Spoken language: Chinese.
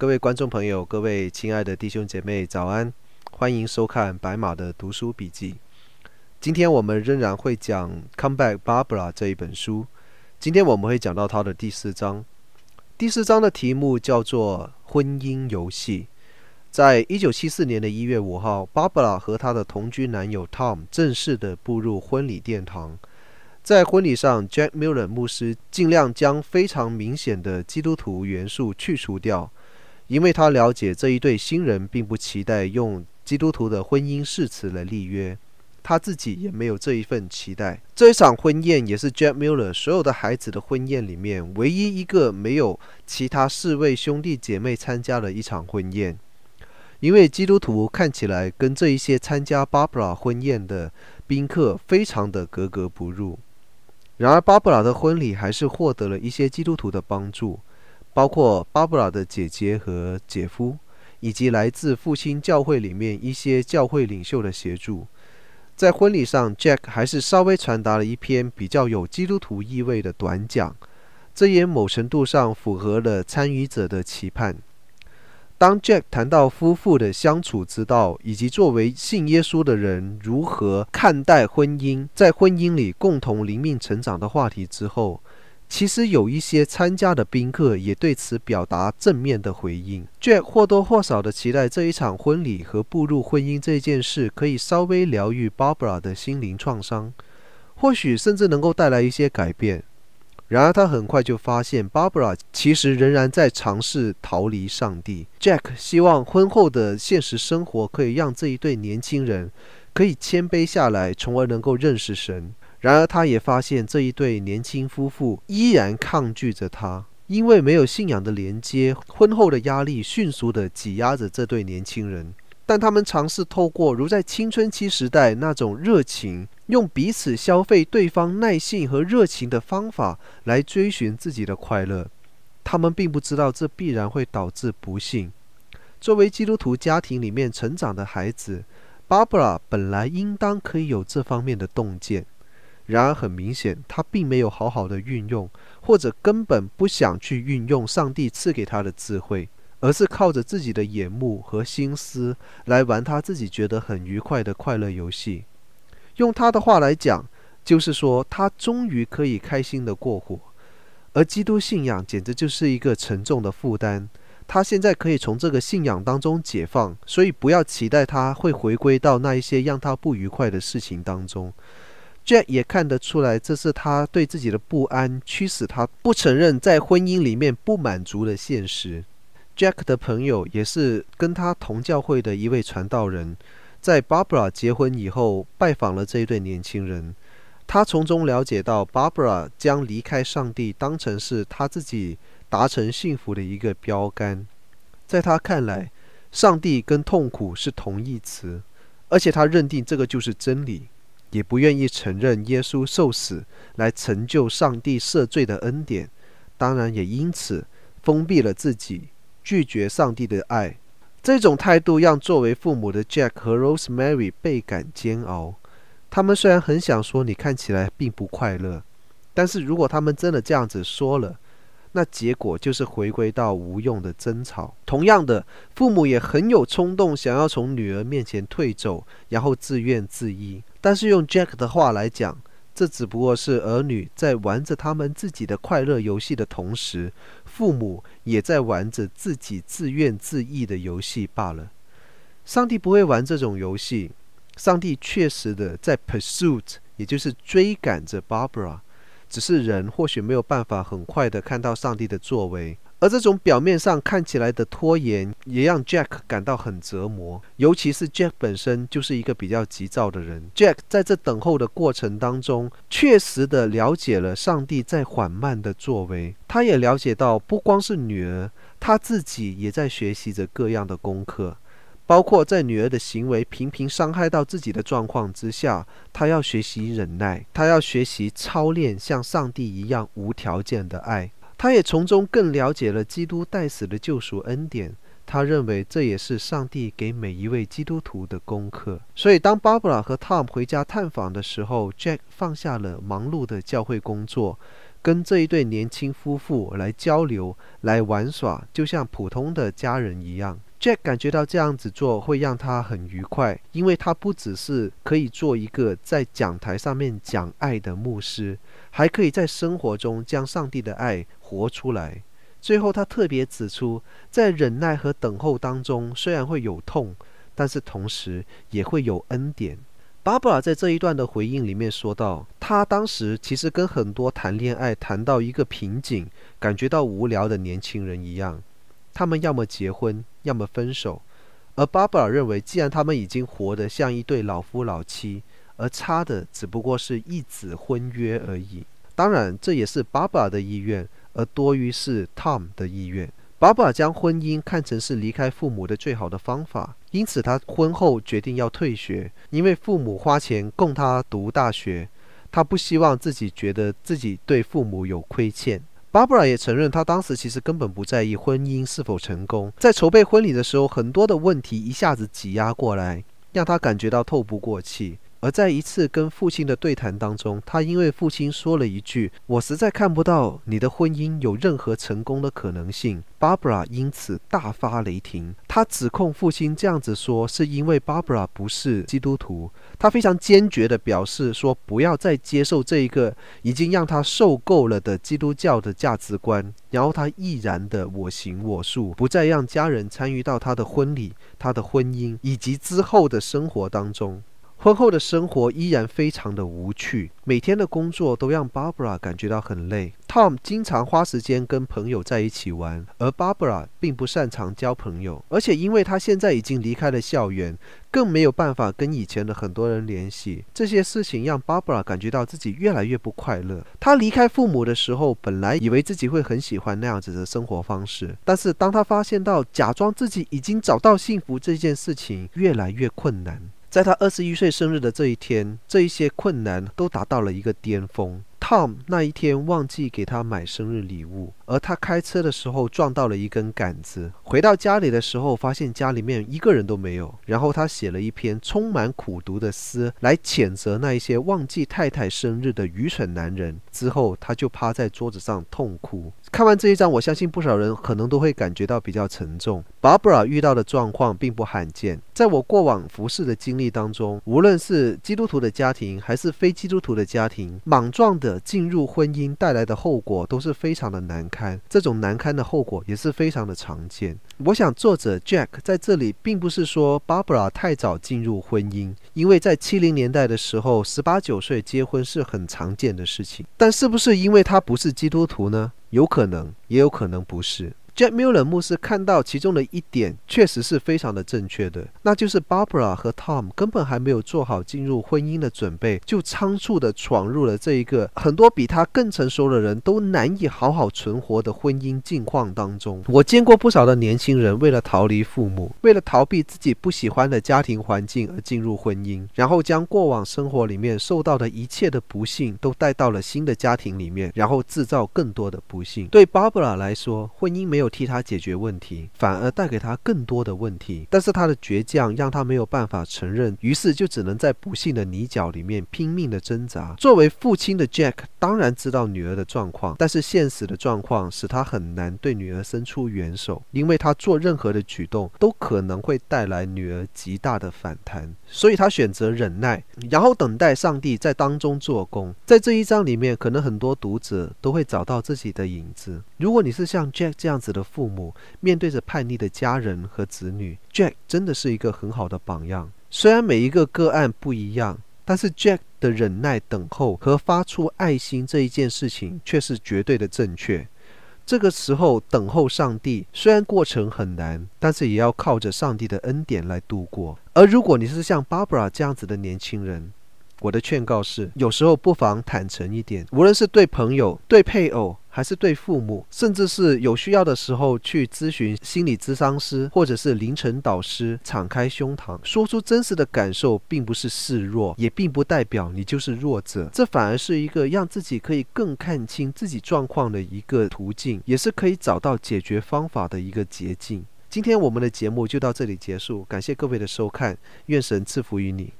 各位观众朋友，各位亲爱的弟兄姐妹，早安！欢迎收看白马的读书笔记。今天我们仍然会讲《Come Back, Barbara》这一本书。今天我们会讲到它的第四章。第四章的题目叫做《婚姻游戏》。在一九七四年的一月五号，Barbara 和她的同居男友 Tom 正式的步入婚礼殿堂。在婚礼上，Jack Miller 牧师尽量将非常明显的基督徒元素去除掉，因为他了解这一对新人并不期待用基督徒的婚姻誓词来立约，他自己也没有这一份期待。这一场婚宴也是 Jack Miller 所有的孩子的婚宴里面唯一一个没有其他四位兄弟姐妹参加的一场婚宴，因为基督徒看起来跟这一些参加 Barbara 婚宴的宾客非常的格格不入。然而，，Barbara 的婚礼还是获得了一些基督徒的帮助，包括巴布拉的姐姐和姐夫，以及来自复兴教会里面一些教会领袖的协助。在婚礼上，Jack 还是稍微传达了一篇比较有基督徒意味的短讲，这也某程度上符合了参与者的期盼。当 Jack 谈到夫妇的相处之道，以及作为信耶稣的人如何看待婚姻，在婚姻里共同灵命成长的话题之后，其实有一些参加的宾客也对此表达正面的回应。Jack 或多或少的期待这一场婚礼和步入婚姻这件事可以稍微疗愈 Barbara 的心灵创伤，或许甚至能够带来一些改变。然而，他很快就发现，Barbara 其实仍然在尝试逃离上帝。Jack 希望婚后的现实生活可以让这一对年轻人可以谦卑下来，从而能够认识神。然而，他也发现这一对年轻夫妇依然抗拒着他，因为没有信仰的连接，婚后的压力迅速地挤压着这对年轻人。但他们尝试透过如在青春期时代那种热情，用彼此消费对方耐性和热情的方法来追寻自己的快乐。他们并不知道这必然会导致不幸。作为基督徒家庭里面成长的孩子，Barbara 本来应当可以有这方面的洞见，然而很明显，他并没有好好的运用，或者根本不想去运用上帝赐给他的智慧。而是靠着自己的眼目和心思来玩他自己觉得很愉快的快乐游戏。用他的话来讲，就是说他终于可以开心的过活。而基督信仰简直就是一个沉重的负担。他现在可以从这个信仰当中解放，所以不要期待他会回归到那一些让他不愉快的事情当中。Jack 也看得出来，这是他对自己的不安驱使他不承认在婚姻里面不满足的现实。Jack 的朋友也是跟他同教会的一位传道人，在 Barbara 结婚以后拜访了这一对年轻人。他从中了解到，Barbara 将离开上帝当成是他自己达成幸福的一个标杆。在他看来，上帝跟痛苦是同义词，而且他认定这个就是真理，也不愿意承认耶稣受死来成就上帝赦罪的恩典。当然，也因此封闭了自己。拒绝上帝的爱，这种态度让作为父母的 Jack 和 Rosemary 倍感煎熬。他们虽然很想说你看起来并不快乐，但是如果他们真的这样子说了，那结果就是回归到无用的争吵。同样的，父母也很有冲动想要从女儿面前退走，然后自怨自艾。但是用 Jack 的话来讲，这只不过是儿女在玩着他们自己的快乐游戏的同时，父母也在玩着自己自怨自艾的游戏罢了。上帝不会玩这种游戏。上帝确实的在 pursuit，也就是追赶着 Barbara，只是人或许没有办法很快的看到上帝的作为。而这种表面上看起来的拖延，也让 Jack 感到很折磨。尤其是 Jack 本身就是一个比较急躁的人。Jack 在这等候的过程当中，确实的了解了上帝在缓慢的作为。他也了解到，不光是女儿，他自己也在学习着各样的功课，包括在女儿的行为频频伤害到自己的状况之下，他要学习忍耐，他要学习操练像上帝一样无条件的爱。他也从中更了解了基督代死的救赎恩典。他认为这也是上帝给每一位基督徒的功课。所以，当 Barbara 和 Tom 回家探访的时候，Jack 放下了忙碌的教会工作，跟这一对年轻夫妇来交流、来玩耍，就像普通的家人一样。Jack 感觉到这样子做会让他很愉快，因为他不只是可以做一个在讲台上面讲爱的牧师，还可以在生活中将上帝的爱活出来。最后，他特别指出，在忍耐和等候当中，虽然会有痛，但是同时也会有恩典。芭芭拉在这一段的回应里面说到，她当时其实跟很多谈恋爱谈到一个瓶颈、感觉到无聊的年轻人一样，他们要么结婚，要么分手。而巴布尔认为，既然他们已经活得像一对老夫老妻，而差的只不过是一纸婚约而已。当然，这也是巴布尔的意愿，而多于是 Tom 的意愿。巴布尔将婚姻看成是离开父母的最好的方法，因此他婚后决定要退学，因为父母花钱供他读大学，他不希望自己觉得自己对父母有亏欠。芭芭拉也承认，她当时其实根本不在意婚姻是否成功，在筹备婚礼的时候，很多的问题一下子挤压过来，让她感觉到透不过气。而在一次跟父亲的对谈当中，他因为父亲说了一句：“我实在看不到你的婚姻有任何成功的可能性。” Barbara 因此大发雷霆，他指控父亲这样子说是因为 Barbara 不是基督徒。他非常坚决地表示说：“不要再接受这一个已经让他受够了的基督教的价值观。”然后他毅然地我行我素，不再让家人参与到他的婚礼、他的婚姻以及之后的生活当中。婚后的生活依然非常的无趣，每天的工作都让 Barbara 感觉到很累。Tom 经常花时间跟朋友在一起玩，而 Barbara 并不擅长交朋友，而且因为她现在已经离开了校园，更没有办法跟以前的很多人联系。这些事情让 Barbara 感觉到自己越来越不快乐。她离开父母的时候，本来以为自己会很喜欢那样子的生活方式，但是当她发现到假装自己已经找到幸福这件事情越来越困难。在他二十一岁生日的这一天，这一些困难都达到了一个巅峰。Tom 那一天忘记给他买生日礼物，而他开车的时候撞到了一根杆子。回到家里的时候，发现家里面一个人都没有。然后他写了一篇充满苦毒的诗，来谴责那一些忘记太太生日的愚蠢男人。之后他就趴在桌子上痛哭。看完这一章，我相信不少人可能都会感觉到比较沉重。Barbara 遇到的状况并不罕见，在我过往服侍的经历当中，无论是基督徒的家庭还是非基督徒的家庭，莽撞的。进入婚姻带来的后果都是非常的难堪堪，这种难堪的后果也是非常的常见。我想作者 Jack 在这里并不是说 Barbara 太早进入婚姻，因为在七零年代的时候，十八九岁结婚是很常见的事情。但是不是因为他不是基督徒呢？有可能，也有可能不是。Jack Miller 牧师看到其中的一点，确实是非常的正确的，那就是 Barbara 和 Tom 根本还没有做好进入婚姻的准备，就仓促的闯入了这一个很多比他更成熟的人都难以好好存活的婚姻境况当中。我见过不少的年轻人为了逃离父母，为了逃避自己不喜欢的家庭环境而进入婚姻，然后将过往生活里面受到的一切的不幸都带到了新的家庭里面，然后制造更多的不幸。对 Barbara 来说，婚姻没有替他解决问题，反而带给他更多的问题。但是他的倔强让他没有办法承认，于是就只能在不幸的泥沼里面拼命的挣扎。作为父亲的 Jack 当然知道女儿的状况，但是现实的状况使他很难对女儿伸出援手，因为他做任何的举动都可能会带来女儿极大的反弹。所以他选择忍耐，然后等待上帝在当中做工。在这一章里面，可能很多读者都会找到自己的影子。如果你是像 Jack 这样子的父母，面对着叛逆的家人和子女，Jack 真的是一个很好的榜样。虽然每一个个案不一样，但是 Jack 的忍耐、等候和发出爱心这一件事情却是绝对的正确。这个时候等候上帝，虽然过程很难，但是也要靠着上帝的恩典来度过。而如果你是像 Barbara 这样子的年轻人，我的劝告是：有时候不妨坦诚一点，无论是对朋友、对配偶，还是对父母，甚至是有需要的时候去咨询心理咨商师，或者是灵程导师，敞开胸膛，说出真实的感受，并不是示弱，也并不代表你就是弱者，这反而是一个让自己可以更看清自己状况的一个途径，也是可以找到解决方法的一个捷径。今天我们的节目就到这里结束，感谢各位的收看，愿神赐福于你。